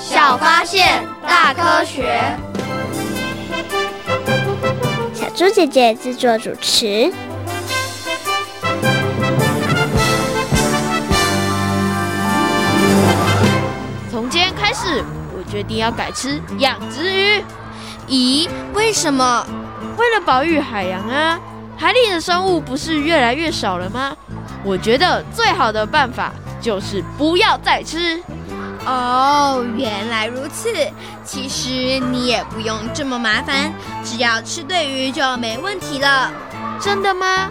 小发现，大科学。小猪姐姐制作主持。从今天开始，我决定要改吃养殖鱼。咦？为什么？为了保育海洋啊！海里的生物不是越来越少了吗？我觉得最好的办法就是不要再吃。哦，原来如此。其实你也不用这么麻烦，只要吃对鱼就没问题了。真的吗？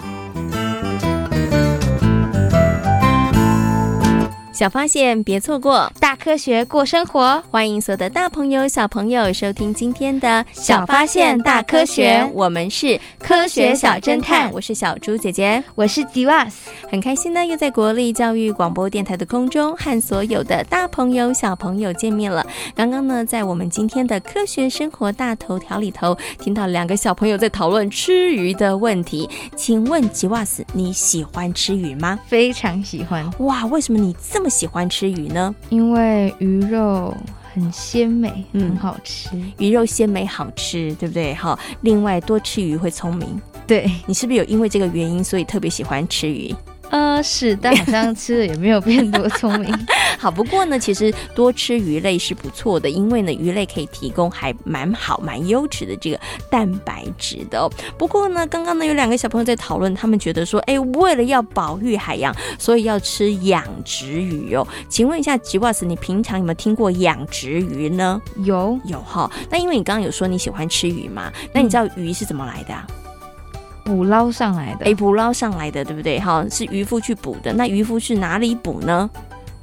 小发现，别错过；大科学，过生活。欢迎所有的大朋友、小朋友收听今天的《小发现大科学》，我们是科学小侦探。我是小猪姐姐，我是吉瓦斯。很开心呢，又在国立教育广播电台的空中和所有的大朋友、小朋友见面了。刚刚呢，在我们今天的科学生活大头条里头，听到两个小朋友在讨论吃鱼的问题。请问吉瓦斯，你喜欢吃鱼吗？非常喜欢。哇，为什么你这么？喜欢吃鱼呢？因为鱼肉很鲜美，嗯，很好吃。鱼肉鲜美好吃，对不对？好，另外多吃鱼会聪明。对，你是不是有因为这个原因，所以特别喜欢吃鱼？呃，是，但好像吃了也没有变多聪明。好，不过呢，其实多吃鱼类是不错的，因为呢，鱼类可以提供还蛮好、蛮优质的这个蛋白质的哦。不过呢，刚刚呢有两个小朋友在讨论，他们觉得说，哎，为了要保育海洋，所以要吃养殖鱼哦。请问一下，吉瓦斯，你平常有没有听过养殖鱼呢？有，有哈。那因为你刚刚有说你喜欢吃鱼嘛，那你知道鱼是怎么来的啊？捕捞上来的，哎，捕捞上来的，对不对？哈，是渔夫去捕的。那渔夫去哪里捕呢？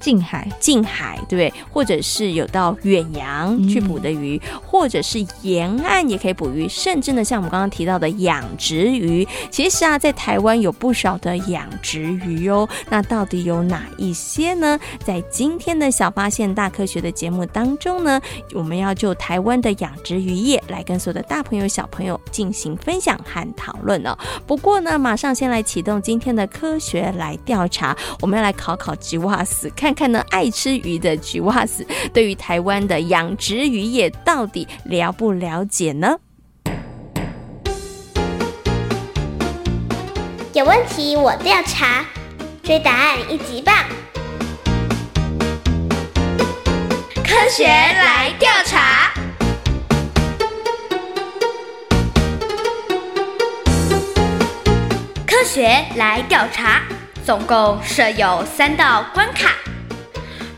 近海，近海，对不对？或者是有到远洋去捕的鱼，嗯、或者是沿岸也可以捕鱼，甚至呢，像我们刚刚提到的养殖鱼，其实啊，在台湾有不少的养殖鱼哦。那到底有哪一些呢？在今天的小发现大科学的节目当中呢，我们要就台湾的养殖渔业来跟所有的大朋友小朋友进行分享和讨论哦。不过呢，马上先来启动今天的科学来调查，我们要来考考吉瓦斯看。看呢，爱吃鱼的橘袜子对于台湾的养殖渔业到底了不了解呢？有问题我调查，追答案一级棒！科学来调查，科学来调查，总共设有三道关卡。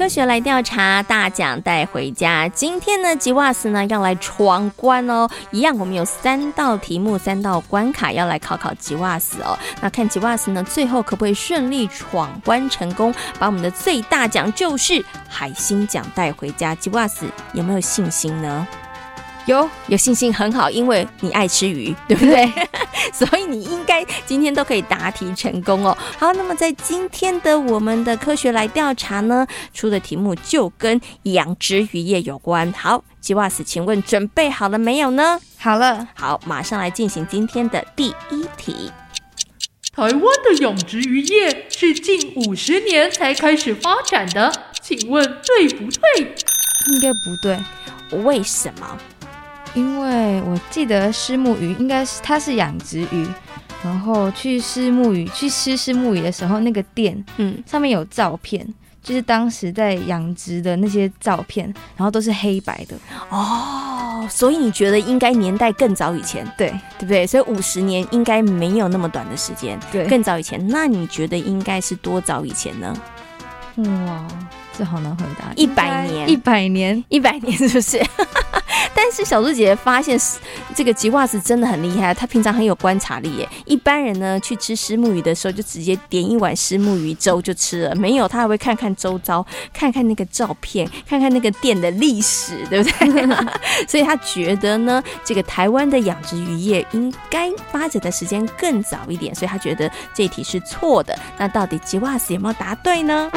科学来调查，大奖带回家。今天呢，吉瓦斯呢要来闯关哦。一样，我们有三道题目，三道关卡要来考考吉瓦斯哦。那看吉瓦斯呢，最后可不可以顺利闯关成功，把我们的最大奖就是海星奖带回家？吉瓦斯有没有信心呢？有，有信心很好，因为你爱吃鱼，对不对？所以你应该今天都可以答题成功哦。好，那么在今天的我们的科学来调查呢，出的题目就跟养殖渔业有关。好，吉瓦斯，请问准备好了没有呢？好了，好，马上来进行今天的第一题。台湾的养殖渔业是近五十年才开始发展的，请问对不对？应该不对，为什么？因为我记得虱目鱼应该是它是养殖鱼，然后去虱目鱼去吃虱目鱼的时候，那个店嗯上面有照片，就是当时在养殖的那些照片，然后都是黑白的哦，所以你觉得应该年代更早以前，对对不对？所以五十年应该没有那么短的时间，对，更早以前。那你觉得应该是多早以前呢？哇，这好难回答。一百年，一百年，一百年是不是？但是小猪姐姐发现，这个吉瓦斯真的很厉害，他平常很有观察力耶。一般人呢去吃虱目鱼的时候，就直接点一碗虱目鱼粥就吃了，没有他还会看看周遭，看看那个照片，看看那个店的历史，对不对？所以他觉得呢，这个台湾的养殖渔业应该发展的时间更早一点，所以他觉得这一题是错的。那到底吉瓦斯有没有答对呢？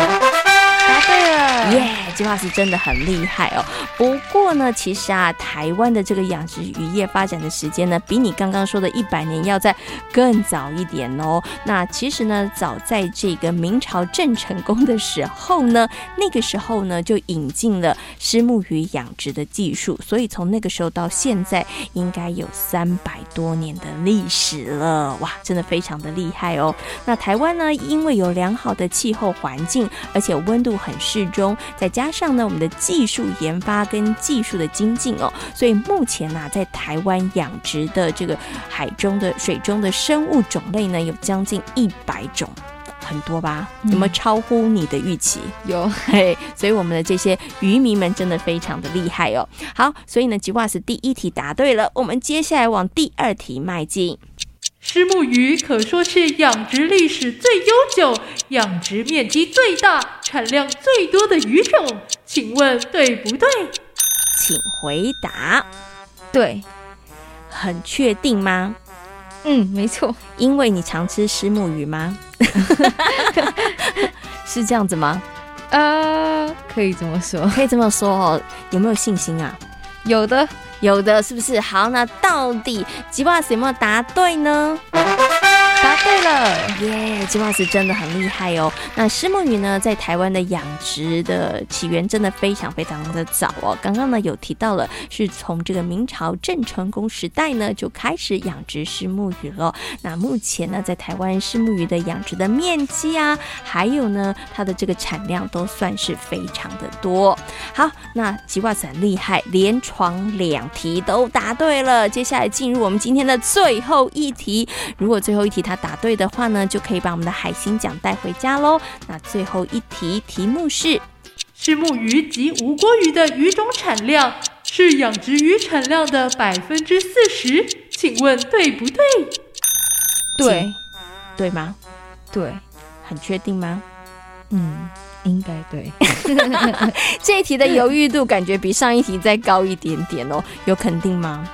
答对了，耶！吉瓦斯真的很厉害哦。不过呢，其实啊，台湾的这个养殖渔业发展的时间呢，比你刚刚说的一百年要在更早一点哦。那其实呢，早在这个明朝郑成功的时候呢，那个时候呢就引进了虱目鱼养殖的技术，所以从那个时候到现在，应该有三百多年的历史了。哇，真的非常的厉害哦。那台湾呢，因为有良好的气候环境，而且温度很适中，再加上呢，我们的技术研发跟技术的精进哦，所以目前呢、啊，在台湾养殖的这个海中的水中的生物种类呢，有将近一百种，很多吧？有没有超乎你的预期？有，嘿，所以我们的这些渔民们真的非常的厉害哦。好，所以呢，吉瓦斯第一题答对了，我们接下来往第二题迈进。虱目鱼可说是养殖历史最悠久、养殖面积最大、产量最多的鱼种，请问对不对？请回答。对，很确定吗？嗯，没错。因为你常吃石目鱼吗？是这样子吗？呃，可以这么说，可以这么说哦。有没有信心啊？有的。有的是不是？好，那到底吉瓦斯有没有答对呢？答对了，耶！吉瓦斯真的很厉害哦。那虱目鱼呢，在台湾的养殖的起源真的非常非常的早哦。刚刚呢有提到了，是从这个明朝郑成功时代呢就开始养殖虱目鱼了。那目前呢，在台湾虱目鱼的养殖的面积啊，还有呢它的这个产量都算是非常的多。好，那吉瓦斯很厉害，连闯两题都答对了。接下来进入我们今天的最后一题，如果最后一题他它答对的话呢，就可以把我们的海星奖带回家喽。那最后一题题目是：虱目鱼及无郭鱼的鱼种产量是养殖鱼产量的百分之四十，请问对不对？对，对吗？对，很确定吗？嗯，应该对。这一题的犹豫度感觉比上一题再高一点点哦，有肯定吗？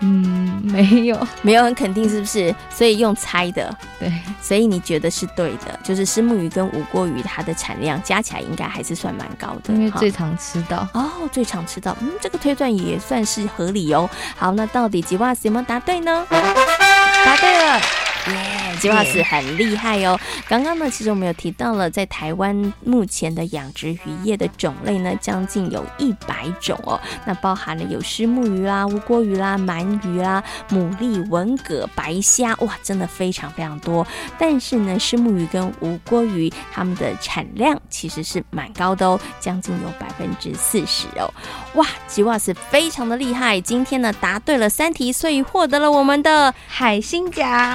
嗯，没有，没有很肯定，是不是？所以用猜的，对，所以你觉得是对的，就是石目鱼跟无锅鱼它的产量加起来应该还是算蛮高的，因为最常吃到哦，最常吃到，嗯，这个推断也算是合理哦。好，那到底吉瓦斯有没有答对呢？答对了。耶，吉瓦斯很厉害哦！刚刚呢，其实我们有提到了，在台湾目前的养殖渔业的种类呢，将近有一百种哦。那包含了有虱目鱼啦、乌锅鱼啦、鳗鱼啦、牡蛎、文蛤、白虾，哇，真的非常非常多。但是呢，虱目鱼跟无锅鱼它们的产量其实是蛮高的哦，将近有百分之四十哦。哇，吉瓦斯非常的厉害！今天呢，答对了三题，所以获得了我们的海星奖。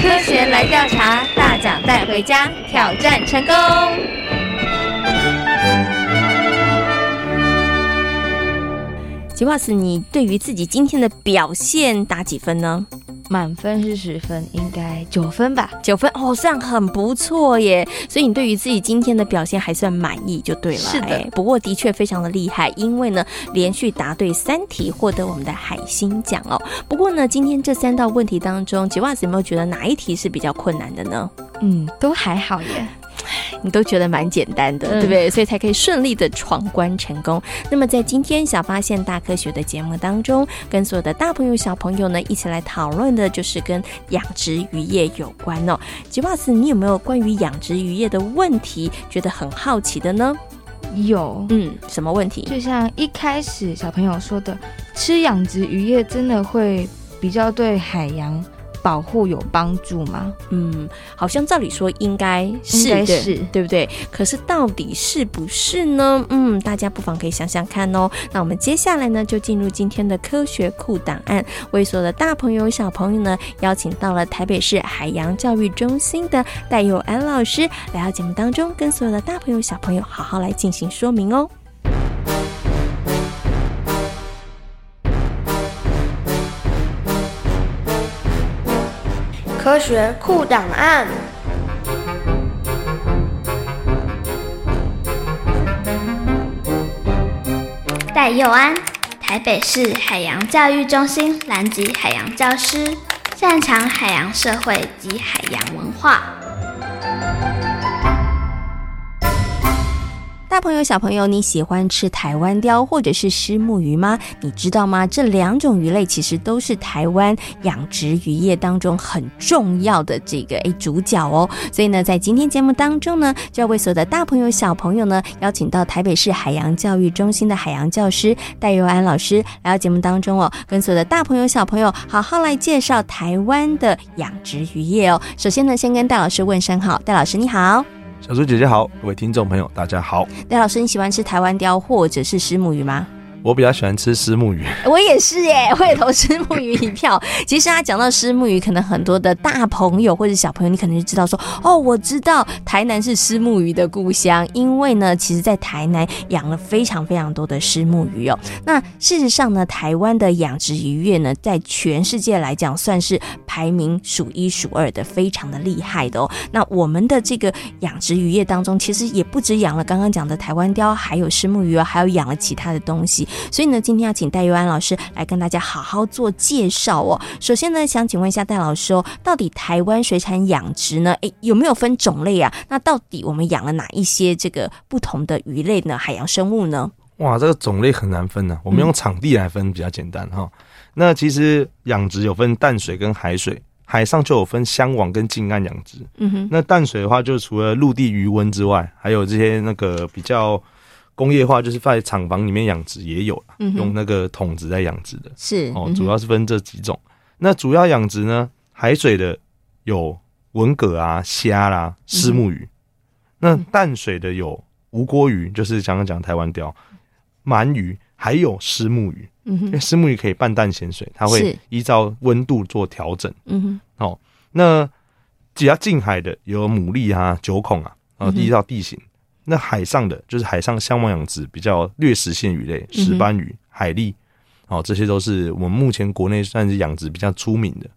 科学来调查，大奖带回家，挑战成功。吉瓦斯，你对于自己今天的表现打几分呢？满分是十分，应该九分吧？九分哦，这样很不错耶。所以你对于自己今天的表现还算满意就对了。是的，哎，不过的确非常的厉害，因为呢连续答对三题，获得我们的海星奖哦。不过呢，今天这三道问题当中，吉袜子有没有觉得哪一题是比较困难的呢？嗯，都还好耶。你都觉得蛮简单的，对不对？所以才可以顺利的闯关成功。那么在今天小发现大科学的节目当中，跟所有的大朋友小朋友呢一起来讨论的就是跟养殖渔业有关哦。吉瓦斯，你有没有关于养殖渔业的问题觉得很好奇的呢？有，嗯，什么问题？就像一开始小朋友说的，吃养殖渔业真的会比较对海洋保护有帮助吗？嗯，好像照理说应该是的，是对不对？可是到底是不是呢？嗯，大家不妨可以想想看哦。那我们接下来呢，就进入今天的科学库档案，为所有的大朋友小朋友呢，邀请到了台北市海洋教育中心的戴佑安老师来到节目当中，跟所有的大朋友小朋友好好来进行说明哦。科学库档案。戴佑安，台北市海洋教育中心南极海洋教师，擅长海洋社会及海洋文化。大朋友、小朋友，你喜欢吃台湾鯛或者是虱目鱼吗？你知道吗？这两种鱼类其实都是台湾养殖渔业当中很重要的这个诶主角哦。所以呢，在今天节目当中呢，就要为所有的大朋友、小朋友呢，邀请到台北市海洋教育中心的海洋教师戴佑安老师来到节目当中哦，跟所有的大朋友、小朋友好好来介绍台湾的养殖渔业哦。首先呢，先跟戴老师问声好，戴老师你好。小猪姐姐好，各位听众朋友大家好。戴老师，你喜欢吃台湾雕或者是石母鱼吗？我比较喜欢吃虱目鱼，我也是耶，我也投虱目鱼一票。其实他讲到虱目鱼，可能很多的大朋友或者小朋友，你可能就知道说，哦，我知道台南是虱目鱼的故乡，因为呢，其实在台南养了非常非常多的虱目鱼哦。那事实上呢，台湾的养殖渔业呢，在全世界来讲，算是排名数一数二的，非常的厉害的哦。那我们的这个养殖渔业当中，其实也不止养了刚刚讲的台湾雕，还有虱目鱼哦，还有养了其他的东西。所以呢，今天要请戴玉安老师来跟大家好好做介绍哦。首先呢，想请问一下戴老师哦，到底台湾水产养殖呢，诶，有没有分种类啊？那到底我们养了哪一些这个不同的鱼类呢？海洋生物呢？哇，这个种类很难分呢、啊。我们用场地来分比较简单哈、嗯。那其实养殖有分淡水跟海水，海上就有分箱网跟近岸养殖。嗯哼。那淡水的话，就除了陆地鱼温之外，还有这些那个比较。工业化就是在厂房里面养殖也有用那个桶子在养殖的，是哦，主要是分这几种。嗯、那主要养殖呢，海水的有文蛤啊、虾啦、虱目鱼、嗯。那淡水的有无锅鱼，就是刚刚讲台湾鯛、鳗鱼，还有虱目鱼。嗯哼，因为虱目鱼可以半淡咸水，它会依照温度做调整。嗯哼，哦，那比较近海的有牡蛎啊、九孔啊，然后依照地形。嗯那海上的就是海上箱网养殖比较掠食性鱼类，石斑鱼、海蛎，哦，这些都是我们目前国内算是养殖比较出名的。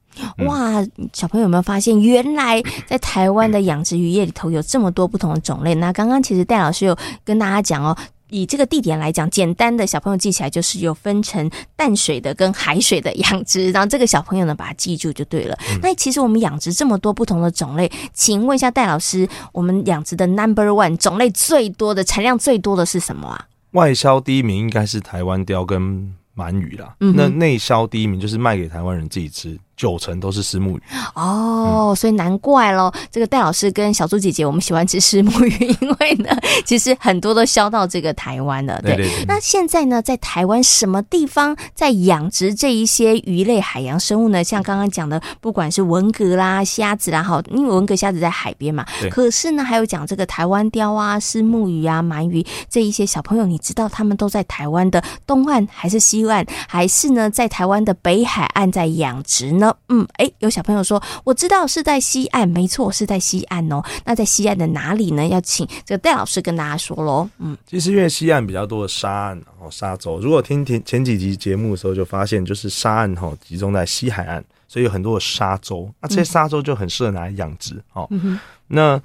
哇，小朋友有没有发现，原来在台湾的养殖渔业里头有这么多不同的种类？那刚刚其实戴老师有跟大家讲哦。以这个地点来讲，简单的小朋友记起来就是有分成淡水的跟海水的养殖，然后这个小朋友呢把它记住就对了。嗯、那其实我们养殖这么多不同的种类，请问一下戴老师，我们养殖的 Number One 种类最多的、产量最多的是什么啊？外销第一名应该是台湾鲷跟鳗鱼啦。嗯、那内销第一名就是卖给台湾人自己吃。九成都是石目鱼哦、嗯，所以难怪喽。这个戴老师跟小猪姐姐，我们喜欢吃石目鱼，因为呢，其实很多都销到这个台湾了。对，对，对，对，那现在呢，在台湾什么地方在养殖这一些鱼类海洋生物呢？像刚刚讲的，不管是文蛤啦、虾子啦，好，因为文蛤、虾子在海边嘛。可是呢，还有讲这个台湾鲷啊、石目鱼啊、鳗鱼这一些小朋友，你知道他们都在台湾的东岸，还是西岸，还是呢，在台湾的北海岸在养殖呢？嗯，哎，有小朋友说，我知道是在西岸，没错，是在西岸哦。那在西岸的哪里呢？要请这个戴老师跟大家说喽。嗯，其实因为西岸比较多的沙岸，然后沙洲。如果听听前几集节目的时候，就发现就是沙岸哈集中在西海岸，所以有很多的沙洲。那这些沙洲就很适合拿来养殖哦、嗯。那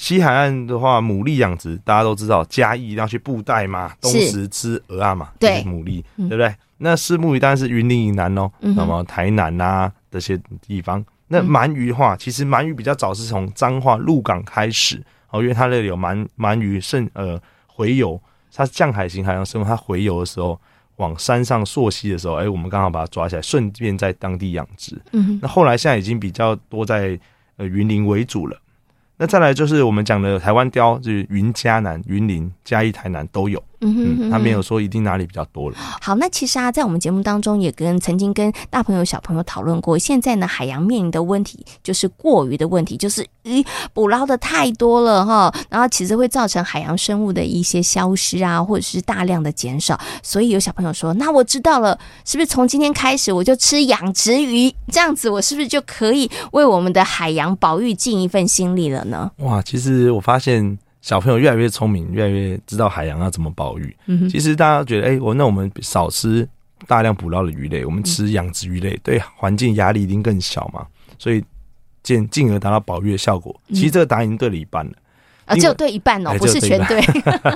西海岸的话，牡蛎养殖大家都知道，嘉义要去布袋嘛，东石吃鹅啊嘛，对，牡蛎，对不对？那虱目鱼当然是云林以南哦，那、嗯、么台南呐、啊。这些地方，那鳗鱼的话，其实鳗鱼比较早是从彰化鹿港开始哦，因为它那里有鳗鳗鱼盛呃洄游，它是降海型海洋生物，它洄游的时候往山上溯溪的时候，哎，我们刚好把它抓起来，顺便在当地养殖。嗯，那后来现在已经比较多在呃云林为主了。那再来就是我们讲的台湾雕，就是云嘉南、云林、嘉义、台南都有。嗯哼，他没有说一定哪里比较多了。好，那其实啊，在我们节目当中也跟曾经跟大朋友小朋友讨论过，现在呢，海洋面临的问题就是过于的问题，就是鱼捕捞的太多了哈，然后其实会造成海洋生物的一些消失啊，或者是大量的减少。所以有小朋友说，那我知道了，是不是从今天开始我就吃养殖鱼？这样子我是不是就可以为我们的海洋保育尽一份心力了呢？哇，其实我发现。小朋友越来越聪明，越来越知道海洋要怎么保育。嗯、其实大家觉得，哎、欸，我那我们少吃大量捕捞的鱼类，我们吃养殖鱼类，对环境压力一定更小嘛？所以进进而达到保育的效果。其实这个答案已经对了一半了。啊，只有对一半哦，不是全对。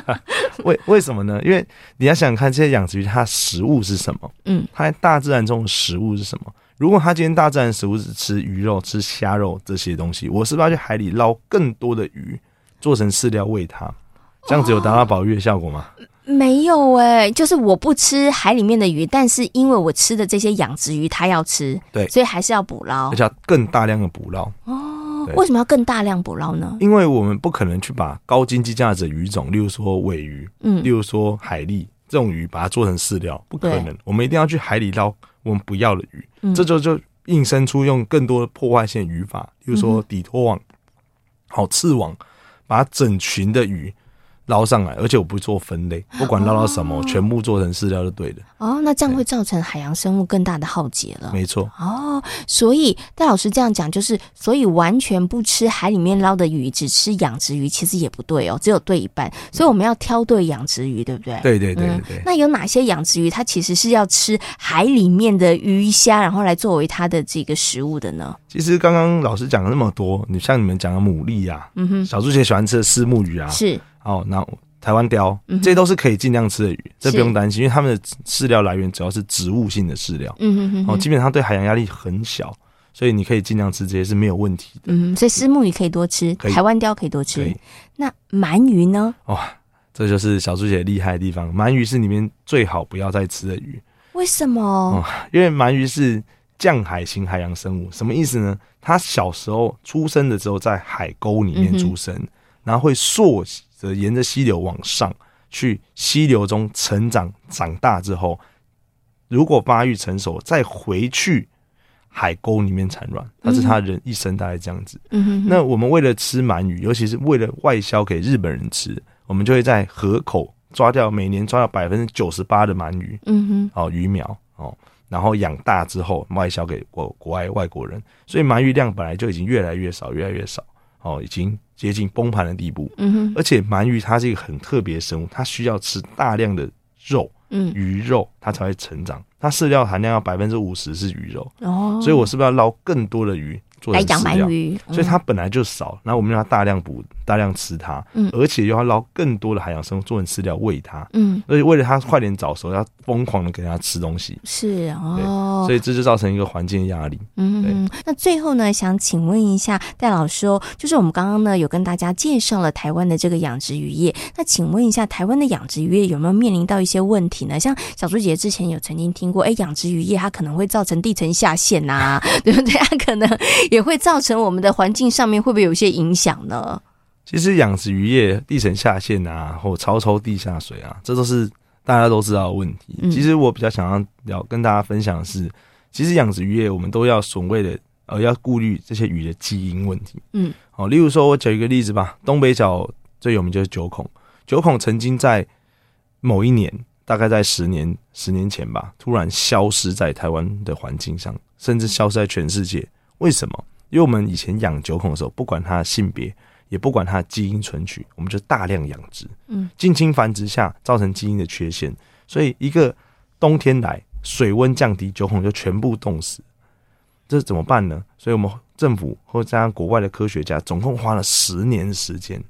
为为什么呢？因为你要想想看，这些养殖鱼它食物是什么？嗯，它在大自然中的食物是什么？如果它今天大自然食物是吃鱼肉、吃虾肉这些东西，我是不是要去海里捞更多的鱼？做成饲料喂它，这样子有达到保育的效果吗？哦、没有哎、欸，就是我不吃海里面的鱼，但是因为我吃的这些养殖鱼，它要吃，对，所以还是要捕捞，而且要更大量的捕捞。哦，为什么要更大量捕捞呢？因为我们不可能去把高经济价值的鱼种，例如说尾鱼，嗯，例如说海蛎这种鱼，把它做成饲料，不可能。我们一定要去海里捞我们不要的鱼，嗯、这就就硬生出用更多的破坏性渔法，例如说底拖网、好刺网。把整群的鱼捞上来，而且我不做分类，不管捞到什么，哦、全部做成饲料就对了。哦，那这样会造成海洋生物更大的浩劫了。没错。哦，所以戴老师这样讲，就是所以完全不吃海里面捞的鱼，只吃养殖鱼，其实也不对哦，只有对一半。所以我们要挑对养殖鱼，对不对？对对对对对、嗯。那有哪些养殖鱼，它其实是要吃海里面的鱼虾，然后来作为它的这个食物的呢？其实刚刚老师讲了那么多，你像你们讲的牡蛎啊，嗯哼，小猪姐喜欢吃的丝目鱼啊，是。哦，那台湾鯛，这些都是可以尽量吃的鱼，这不用担心，因为它们的饲料来源主要是植物性的饲料，嗯哼哼，哦，基本上对海洋压力很小，所以你可以尽量吃这些是没有问题的。嗯，所以虱目鱼可以多吃，台湾鲷可以多吃。那鳗鱼呢？哇，这就是小猪姐厉害的地方，鳗鱼是里面最好不要再吃的鱼。为什么？哦，因为鳗鱼是降海型海洋生物，什么意思呢？它小时候出生的时候在海沟里面出生，然后会溯着。沿着溪流往上去，溪流中成长，长大之后，如果发育成熟，再回去海沟里面产卵，它是它人一生大概这样子。嗯哼。那我们为了吃鳗鱼，尤其是为了外销给日本人吃，我们就会在河口抓掉每年抓掉百分之九十八的鳗鱼。嗯哼。哦，鱼苗哦，然后养大之后外销给国国外外国人，所以鳗鱼量本来就已经越来越少，越来越少。哦，已经。接近崩盘的地步，嗯哼，而且鳗鱼它是一个很特别的生物，它需要吃大量的肉，嗯，鱼肉它才会成长，它饲料含量要百分之五十是鱼肉，哦，所以我是不是要捞更多的鱼？来养鳗鱼，所以它本来就少，然后我们让它大量捕、大量吃它，嗯，而且又要捞更多的海洋生物做成饲料喂它，嗯，而且为了它快点早熟，要疯狂的给它吃东西，是哦，所以这就造成一个环境压力。嗯，那最后呢，想请问一下戴老师哦，就是我们刚刚呢有跟大家介绍了台湾的这个养殖渔业，那请问一下，台湾的养殖渔业有没有面临到一些问题呢？像小朱姐之前有曾经听过，哎，养殖渔业它可能会造成地层下陷呐，对不对？它可能。也会造成我们的环境上面会不会有一些影响呢？其实养殖渔业地层下陷啊，或超抽地下水啊，这都是大家都知道的问题。嗯、其实我比较想要要跟大家分享的是，其实养殖渔业我们都要所谓的呃要顾虑这些鱼的基因问题。嗯，好，例如说我举一个例子吧，东北角最有名就是九孔，九孔曾经在某一年，大概在十年十年前吧，突然消失在台湾的环境上，甚至消失在全世界。为什么？因为我们以前养九孔的时候，不管它的性别，也不管它的基因存取，我们就大量养殖，嗯，近亲繁殖下造成基因的缺陷，所以一个冬天来，水温降低，九孔就全部冻死，这怎么办呢？所以我们政府或加上国外的科学家，总共花了十年时间，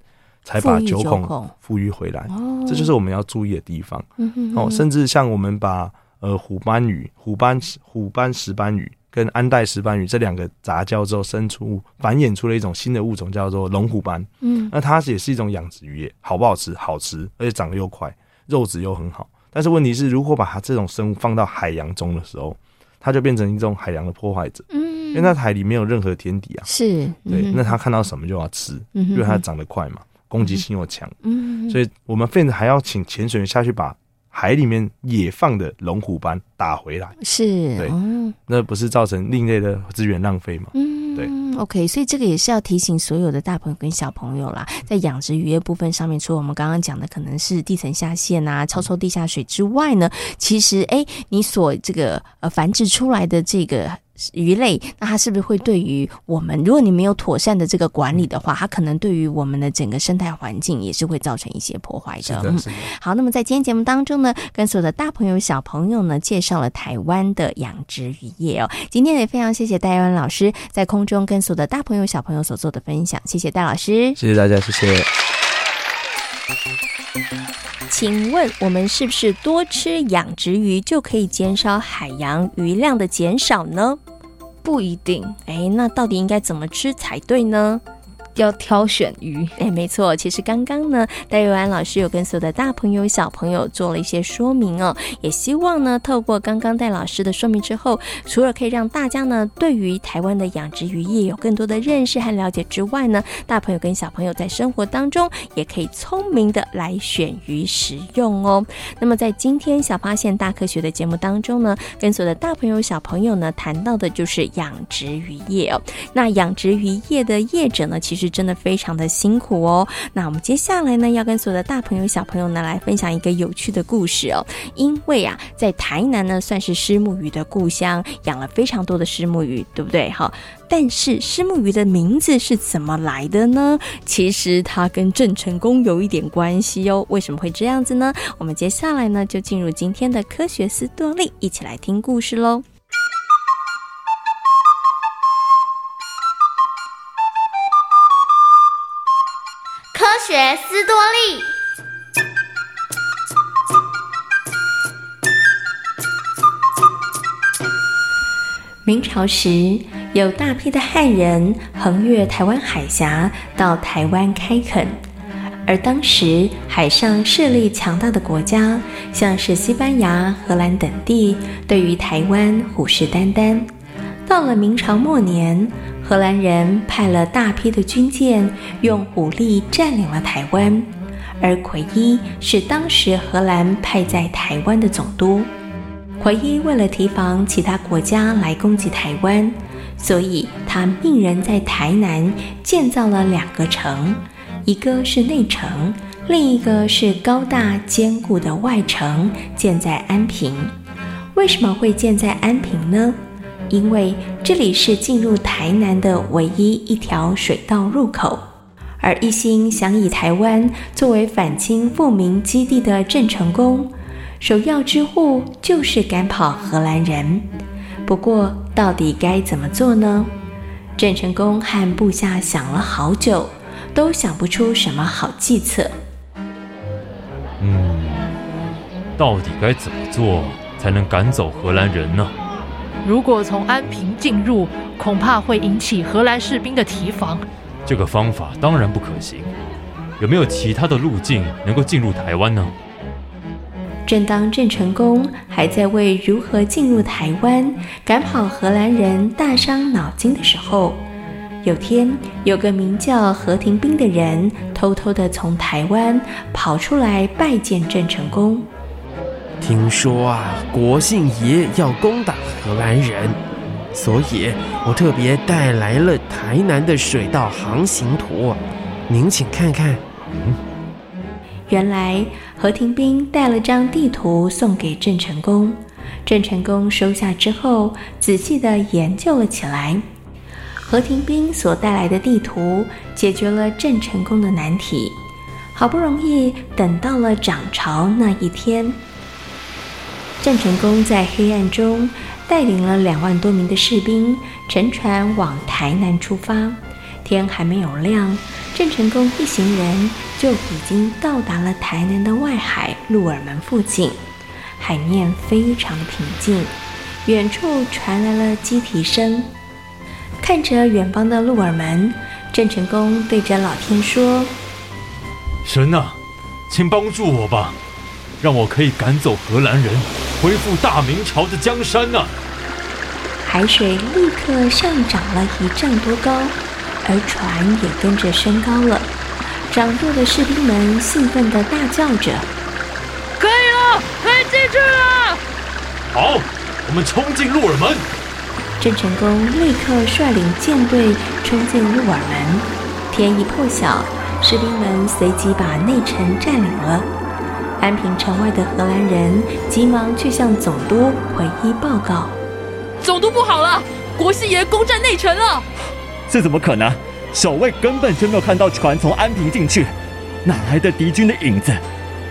才把九孔复育回来。哦，这就是我们要注意的地方。嗯哼，哦，甚至像我们把呃虎斑鱼、虎斑虎斑石斑鱼。跟安代石斑鱼这两个杂交之后，生出繁衍出了一种新的物种，叫做龙虎斑。嗯，那它也是一种养殖渔业，好不好吃？好吃，而且长得又快，肉质又很好。但是问题是，如果把它这种生物放到海洋中的时候，它就变成一种海洋的破坏者。嗯，因为那海里没有任何天敌啊。是，对，那它看到什么就要吃，因为它长得快嘛。攻击性又强。嗯，所以我们甚至还要请潜水员下去把海里面野放的龙虎斑打回来。是，对，嗯、那不是造成另类的资源浪费吗？嗯，对。OK，所以这个也是要提醒所有的大朋友跟小朋友啦，在养殖渔业部分上面，除了我们刚刚讲的可能是地层下陷啊、超抽地下水之外呢，其实哎，你所这个呃繁殖出来的这个。鱼类，那它是不是会对于我们，如果你没有妥善的这个管理的话，它可能对于我们的整个生态环境也是会造成一些破坏的。是的，是的。好，那么在今天节目当中呢，跟所有的大朋友小朋友呢，介绍了台湾的养殖渔业哦。今天也非常谢谢戴安老师在空中跟所有的大朋友小朋友所做的分享，谢谢戴老师，谢谢大家，谢谢。请问我们是不是多吃养殖鱼就可以减少海洋鱼量的减少呢？不一定。哎，那到底应该怎么吃才对呢？要挑选鱼，哎，没错，其实刚刚呢，戴佑安老师有跟所有的大朋友、小朋友做了一些说明哦，也希望呢，透过刚刚戴老师的说明之后，除了可以让大家呢，对于台湾的养殖渔业有更多的认识和了解之外呢，大朋友跟小朋友在生活当中也可以聪明的来选鱼食用哦。那么在今天小发现大科学的节目当中呢，跟所有的大朋友、小朋友呢，谈到的就是养殖渔业哦。那养殖渔业的业者呢，其实是真的非常的辛苦哦。那我们接下来呢，要跟所有的大朋友小朋友呢来分享一个有趣的故事哦。因为啊，在台南呢算是虱目鱼的故乡，养了非常多的虱目鱼，对不对？好，但是虱目鱼的名字是怎么来的呢？其实它跟郑成功有一点关系哦。为什么会这样子呢？我们接下来呢就进入今天的科学思多力，一起来听故事喽。学思多利。明朝时，有大批的汉人横越台湾海峡到台湾开垦，而当时海上势力强大的国家，像是西班牙、荷兰等地，对于台湾虎视眈眈。到了明朝末年，荷兰人派了大批的军舰，用武力占领了台湾，而奎一是当时荷兰派在台湾的总督。奎一为了提防其他国家来攻击台湾，所以他命人在台南建造了两个城，一个是内城，另一个是高大坚固的外城，建在安平。为什么会建在安平呢？因为这里是进入台南的唯一一条水道入口，而一心想以台湾作为反清复明基地的郑成功，首要之务就是赶跑荷兰人。不过，到底该怎么做呢？郑成功和部下想了好久，都想不出什么好计策。嗯，到底该怎么做才能赶走荷兰人呢？如果从安平进入，恐怕会引起荷兰士兵的提防。这个方法当然不可行。有没有其他的路径能够进入台湾呢？正当郑成功还在为如何进入台湾、赶跑荷兰人大伤脑筋的时候，有天有个名叫何廷斌的人偷偷的从台湾跑出来拜见郑成功。听说啊，国姓爷要攻打荷兰人，所以我特别带来了台南的水道航行图，您请看看。嗯，原来何廷斌带了张地图送给郑成功，郑成功收下之后，仔细地研究了起来。何廷斌所带来的地图解决了郑成功的难题，好不容易等到了涨潮那一天。郑成功在黑暗中带领了两万多名的士兵乘船往台南出发。天还没有亮，郑成功一行人就已经到达了台南的外海鹿耳门附近。海面非常平静，远处传来了鸡啼声。看着远方的鹿耳门，郑成功对着老天说：“神啊，请帮助我吧！”让我可以赶走荷兰人，恢复大明朝的江山呢、啊！海水立刻上涨了一丈多高，而船也跟着升高了。掌舵的士兵们兴奋地大叫着：“可以了，可以进去了！”好，我们冲进鹿耳门。郑成功立刻率领舰队冲进鹿耳门。天一破晓，士兵们随即把内城占领了。安平城外的荷兰人急忙去向总督奎一报告：“总督不好了，国师爷攻占内城了！”这怎么可能？守卫根本就没有看到船从安平进去，哪来的敌军的影子？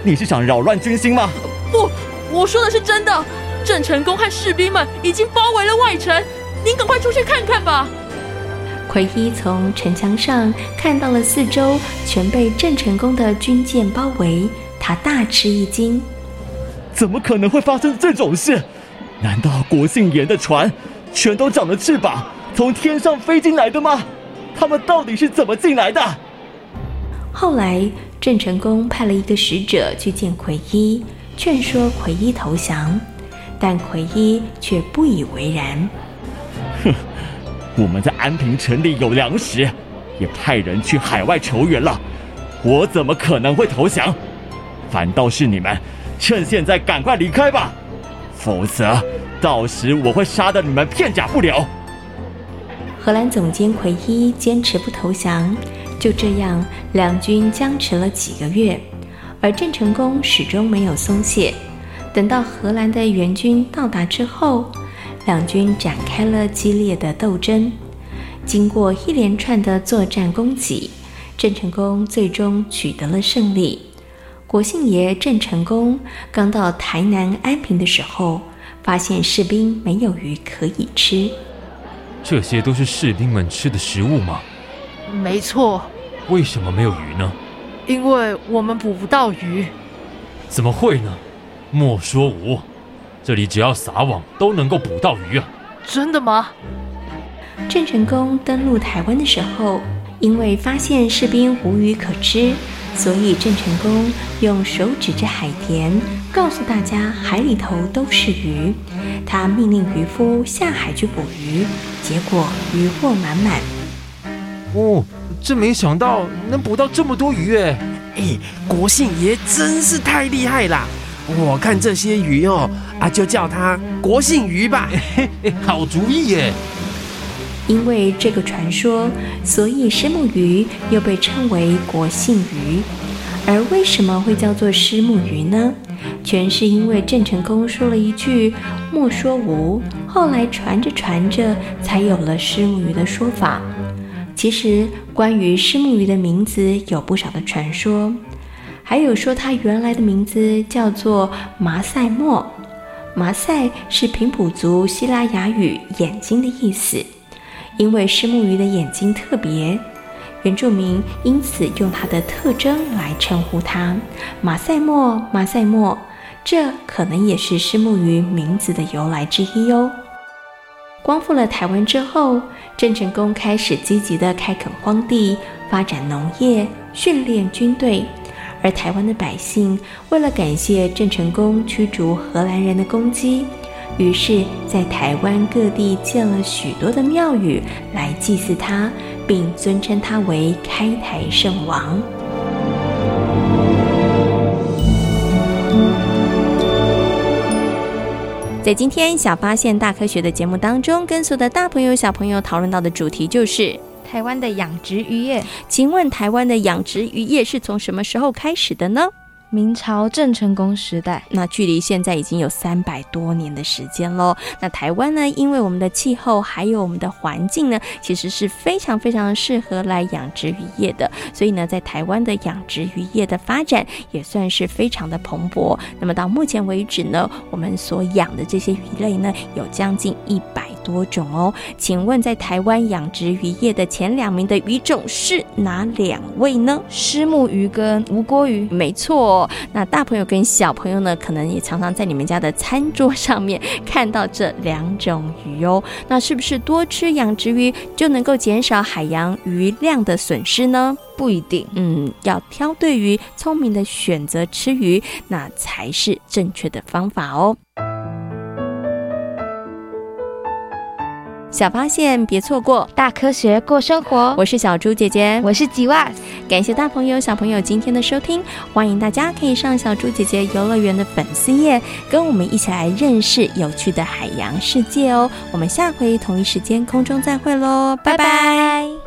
你是想扰乱军心吗？不，我说的是真的。郑成功和士兵们已经包围了外城，您赶快出去看看吧。奎一从城墙上看到了四周全被郑成功的军舰包围，他大吃一惊。怎么可能会发生这种事？难道国姓严的船全都长了翅膀，从天上飞进来的吗？他们到底是怎么进来的？后来，郑成功派了一个使者去见奎一，劝说奎一投降，但奎一却不以为然。哼，我们在安平城里有粮食，也派人去海外求援了，我怎么可能会投降？反倒是你们，趁现在赶快离开吧，否则到时我会杀得你们片甲不留。荷兰总监奎一坚持不投降，就这样两军僵持了几个月，而郑成功始终没有松懈。等到荷兰的援军到达之后，两军展开了激烈的斗争。经过一连串的作战攻击，郑成功最终取得了胜利。国姓爷郑成功刚到台南安平的时候，发现士兵没有鱼可以吃。这些都是士兵们吃的食物吗？没错。为什么没有鱼呢？因为我们捕不到鱼。怎么会呢？莫说无，这里只要撒网都能够捕到鱼啊！真的吗？郑成功登陆台湾的时候，因为发现士兵无鱼可吃，所以郑成功用手指着海田，告诉大家海里头都是鱼。他命令渔夫下海去捕鱼，结果渔获满满。哦，真没想到能捕到这么多鱼哎！哎，国姓爷真是太厉害啦！我看这些鱼哦，啊，就叫他国姓鱼吧。嘿嘿，好主意耶！因为这个传说，所以虱目鱼又被称为国姓鱼。而为什么会叫做虱目鱼呢？全是因为郑成功说了一句“莫说无”，后来传着传着，才有了虱目鱼的说法。其实，关于虱目鱼的名字有不少的传说，还有说它原来的名字叫做麻塞莫。麻塞是平埔族西拉雅语“眼睛”的意思，因为虱目鱼的眼睛特别。原住民因此用它的特征来称呼它，马赛莫，马赛莫，这可能也是虱目鱼名字的由来之一哦。光复了台湾之后，郑成功开始积极地开垦荒地，发展农业，训练军队。而台湾的百姓为了感谢郑成功驱逐荷兰人的攻击，于是，在台湾各地建了许多的庙宇来祭祀他。并尊称他为开台圣王。在今天小发现大科学的节目当中，跟所有的大朋友、小朋友讨论到的主题就是台湾的养殖渔业。请问台湾的养殖渔业是从什么时候开始的呢？明朝郑成功时代，那距离现在已经有三百多年的时间喽。那台湾呢，因为我们的气候还有我们的环境呢，其实是非常非常适合来养殖渔业的。所以呢，在台湾的养殖渔业的发展也算是非常的蓬勃。那么到目前为止呢，我们所养的这些鱼类呢，有将近一百多种哦。请问在台湾养殖渔业的前两名的鱼种是哪两位呢？虱目鱼跟无锅鱼，没错。那大朋友跟小朋友呢，可能也常常在你们家的餐桌上面看到这两种鱼哦。那是不是多吃养殖鱼就能够减少海洋鱼量的损失呢？不一定。嗯，要挑对鱼，聪明的选择吃鱼，那才是正确的方法哦。小发现别错过，大科学过生活。我是小猪姐姐，我是吉娃。感谢大朋友小朋友今天的收听，欢迎大家可以上小猪姐姐游乐园的粉丝页，跟我们一起来认识有趣的海洋世界哦。我们下回同一时间空中再会喽，拜拜。拜拜。